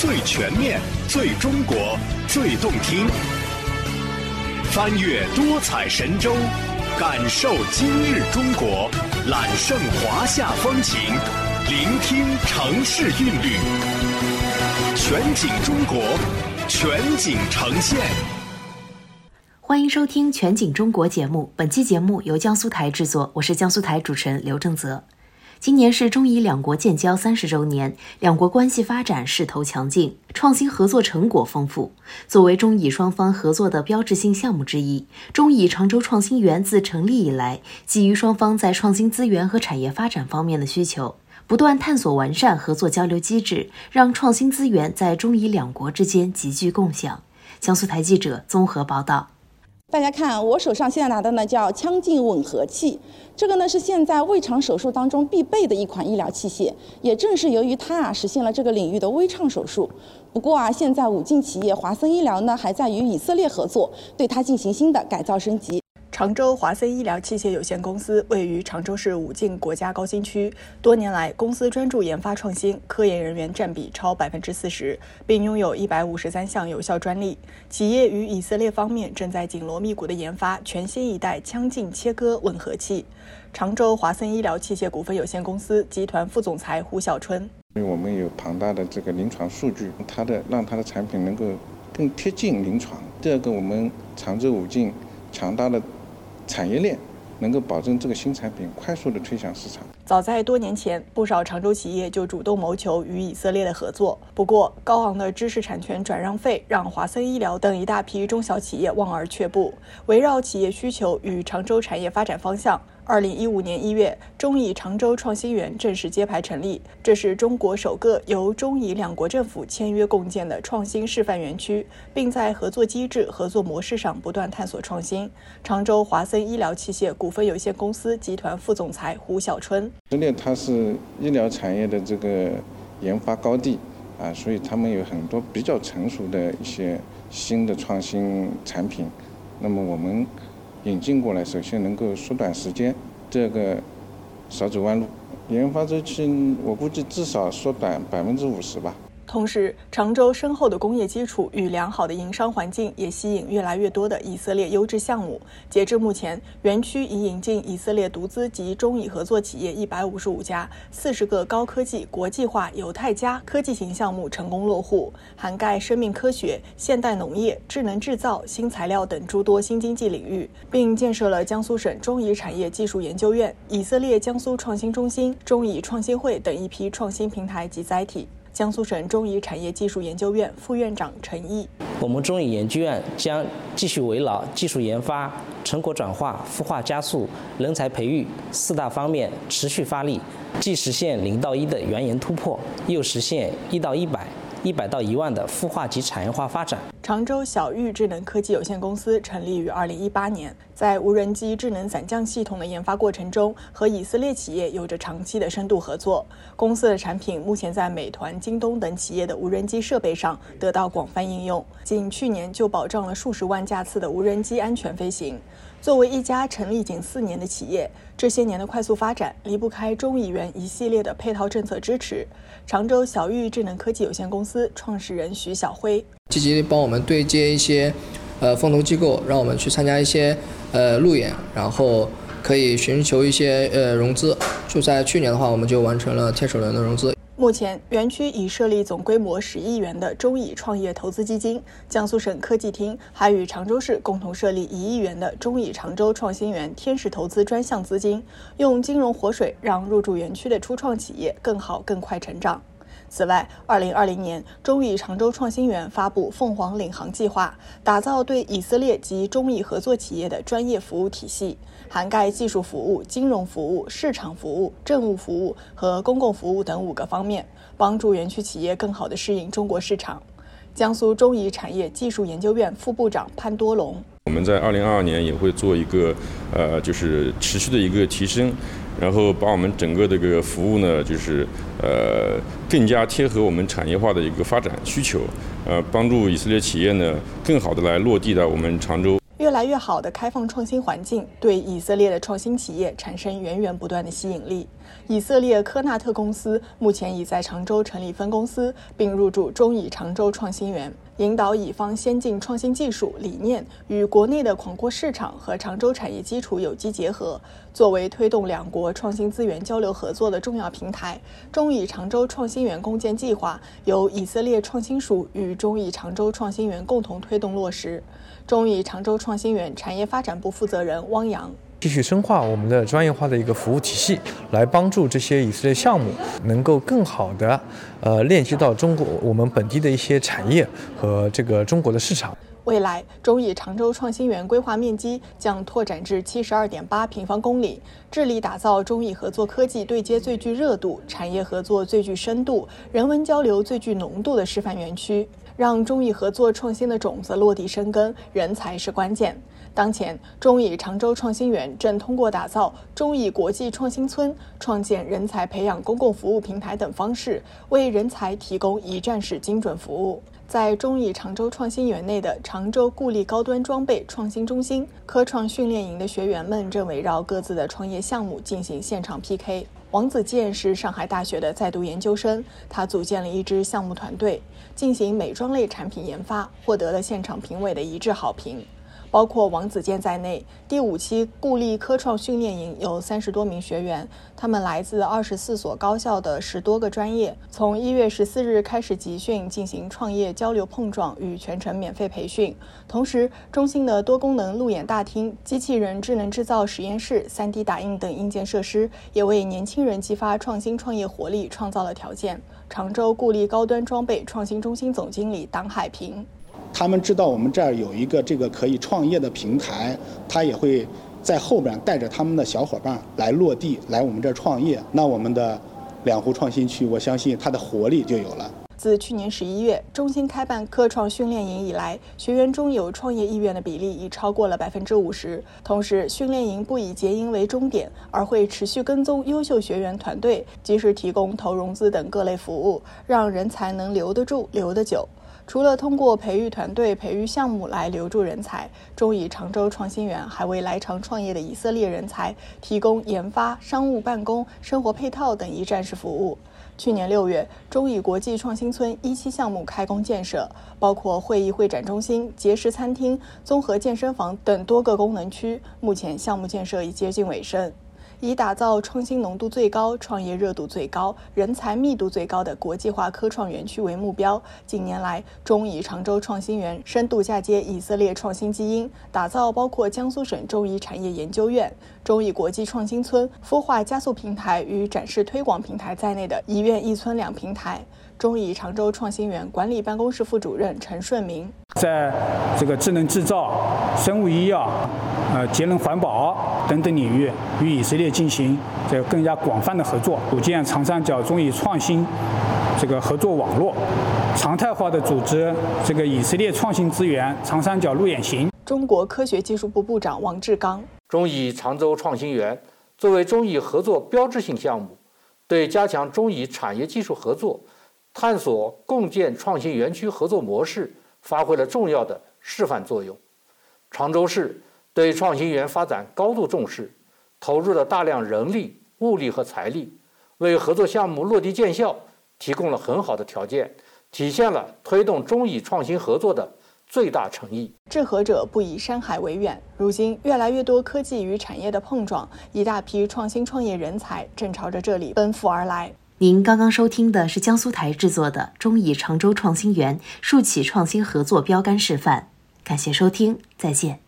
最全面、最中国、最动听。翻越多彩神州，感受今日中国，揽胜华夏风情，聆听城市韵律。全景中国，全景呈现。欢迎收听《全景中国》节目。本期节目由江苏台制作，我是江苏台主持人刘正泽。今年是中以两国建交三十周年，两国关系发展势头强劲，创新合作成果丰富。作为中以双方合作的标志性项目之一，中以常州创新园自成立以来，基于双方在创新资源和产业发展方面的需求，不断探索完善合作交流机制，让创新资源在中以两国之间集聚共享。江苏台记者综合报道。大家看，我手上现在拿的呢叫腔镜吻合器，这个呢是现在胃肠手术当中必备的一款医疗器械。也正是由于它啊，实现了这个领域的微创手术。不过啊，现在武进企业华森医疗呢，还在与以色列合作，对它进行新的改造升级。常州华森医疗器械有限公司位于常州市武进国家高新区。多年来，公司专注研发创新，科研人员占比超百分之四十，并拥有一百五十三项有效专利。企业与以色列方面正在紧锣密鼓地研发全新一代腔镜切割吻合器。常州华森医疗器械股份有限公司集团副总裁胡小春：因为我们有庞大的这个临床数据，它的让它的产品能够更贴近临床。第二个，我们常州武进强大的。产业链能够保证这个新产品快速的推向市场。早在多年前，不少常州企业就主动谋求与以色列的合作。不过，高昂的知识产权转让费让华森医疗等一大批中小企业望而却步。围绕企业需求与常州产业发展方向。二零一五年一月，中以常州创新园正式揭牌成立。这是中国首个由中以两国政府签约共建的创新示范园区，并在合作机制、合作模式上不断探索创新。常州华森医疗器械股份有限公司集团副总裁胡小春：以色列它是医疗产业的这个研发高地啊，所以他们有很多比较成熟的一些新的创新产品。那么我们。引进过来，首先能够缩短时间，这个少走弯路。研发周期，我估计至少缩短百分之五十吧。同时，常州深厚的工业基础与良好的营商环境也吸引越来越多的以色列优质项目。截至目前，园区已引进以色列独资及中以合作企业一百五十五家，四十个高科技、国际化、犹太加科技型项目成功落户，涵盖生命科学、现代农业、智能制造、新材料等诸多新经济领域，并建设了江苏省中以产业技术研究院、以色列江苏创新中心、中以创新会等一批创新平台及载体。江苏省中医产业技术研究院副院长陈毅：我们中医研究院将继续围绕技术研发、成果转化、孵化加速、人才培育四大方面持续发力，既实现零到一的原研突破，又实现一到一百。一百到一万的孵化及产业化发展。常州小玉智能科技有限公司成立于二零一八年，在无人机智能伞降系统的研发过程中，和以色列企业有着长期的深度合作。公司的产品目前在美团、京东等企业的无人机设备上得到广泛应用，仅去年就保障了数十万架次的无人机安全飞行。作为一家成立仅四年的企业，这些年的快速发展离不开中议员一系列的配套政策支持。常州小玉智能科技有限公司创始人徐小辉积极帮我们对接一些呃风投机构，让我们去参加一些呃路演，然后可以寻求一些呃融资。就在去年的话，我们就完成了天使轮的融资。目前，园区已设立总规模十亿元的中以创业投资基金，江苏省科技厅还与常州市共同设立一亿元的中以常州创新园天使投资专项资金，用金融活水让入驻园区的初创企业更好更快成长。此外，二零二零年，中以常州创新园发布“凤凰领航计划”，打造对以色列及中以合作企业的专业服务体系，涵盖技术服务、金融服务、市场服务、政务服务和公共服务等五个方面，帮助园区企业更好地适应中国市场。江苏中以产业技术研究院副部长潘多龙：我们在二零二二年也会做一个，呃，就是持续的一个提升。然后把我们整个这个服务呢，就是呃更加贴合我们产业化的一个发展需求，呃，帮助以色列企业呢更好的来落地到我们常州。越来越好的开放创新环境，对以色列的创新企业产生源源不断的吸引力。以色列科纳特公司目前已在常州成立分公司，并入驻中以常州创新园。引导乙方先进创新技术理念与国内的广阔市场和常州产业基础有机结合，作为推动两国创新资源交流合作的重要平台。中以常州创新园共建计划由以色列创新署与中以常州创新园共同推动落实。中以常州创新园产业发展部负责人汪洋。继续深化我们的专业化的一个服务体系，来帮助这些以色列项目能够更好的呃链接到中国我们本地的一些产业和这个中国的市场。未来，中以常州创新园规划面积将拓展至七十二点八平方公里，致力打造中以合作科技对接最具热度、产业合作最具深度、人文交流最具浓度的示范园区，让中以合作创新的种子落地生根。人才是关键。当前，中以常州创新园正通过打造中以国际创新村、创建人才培养公共服务平台等方式，为人才提供一站式精准服务。在中以常州创新园内的常州固力高端装备创新中心，科创训练营的学员们正围绕各自的创业项目进行现场 PK。王子健是上海大学的在读研究生，他组建了一支项目团队，进行美妆类产品研发，获得了现场评委的一致好评。包括王子健在内，第五期固力科创训练营有三十多名学员，他们来自二十四所高校的十多个专业。从一月十四日开始集训，进行创业交流碰撞与全程免费培训。同时，中心的多功能路演大厅、机器人智能制造实验室、三 D 打印等硬件设施，也为年轻人激发创新创业活力创造了条件。常州固力高端装备创新中心总经理党海平。他们知道我们这儿有一个这个可以创业的平台，他也会在后边带着他们的小伙伴来落地，来我们这儿创业。那我们的两湖创新区，我相信它的活力就有了。自去年十一月中心开办科创训练营以来，学员中有创业意愿的比例已超过了百分之五十。同时，训练营不以结营为终点，而会持续跟踪优秀学员团队，及时提供投融资等各类服务，让人才能留得住、留得久。除了通过培育团队、培育项目来留住人才，中以常州创新园还为来常创业的以色列人才提供研发、商务办公、生活配套等一站式服务。去年六月，中以国际创新村一期项目开工建设，包括会议会展中心、节食餐厅、综合健身房等多个功能区。目前项目建设已接近尾声。以打造创新浓度最高、创业热度最高、人才密度最高的国际化科创园区为目标。近年来，中以常州创新园深度嫁接以色列创新基因，打造包括江苏省中医产业研究院、中以国际创新村孵化加速平台与展示推广平台在内的一院一村两平台。中以常州创新园管理办公室副主任陈顺明，在这个智能制造、生物医药、呃节能环保等等领域，与以色列进行这个更加广泛的合作，组建长三角中以创新这个合作网络，常态化的组织这个以色列创新资源长三角路演行。中国科学技术部部长王志刚，中以常州创新园作为中以合作标志性项目，对加强中以产业技术合作。探索共建创新园区合作模式发挥了重要的示范作用。常州市对创新园发展高度重视，投入了大量人力、物力和财力，为合作项目落地见效提供了很好的条件，体现了推动中以创新合作的最大诚意。志合者不以山海为远，如今越来越多科技与产业的碰撞，一大批创新创业人才正朝着这里奔赴而来。您刚刚收听的是江苏台制作的中以常州创新园树起创新合作标杆示范，感谢收听，再见。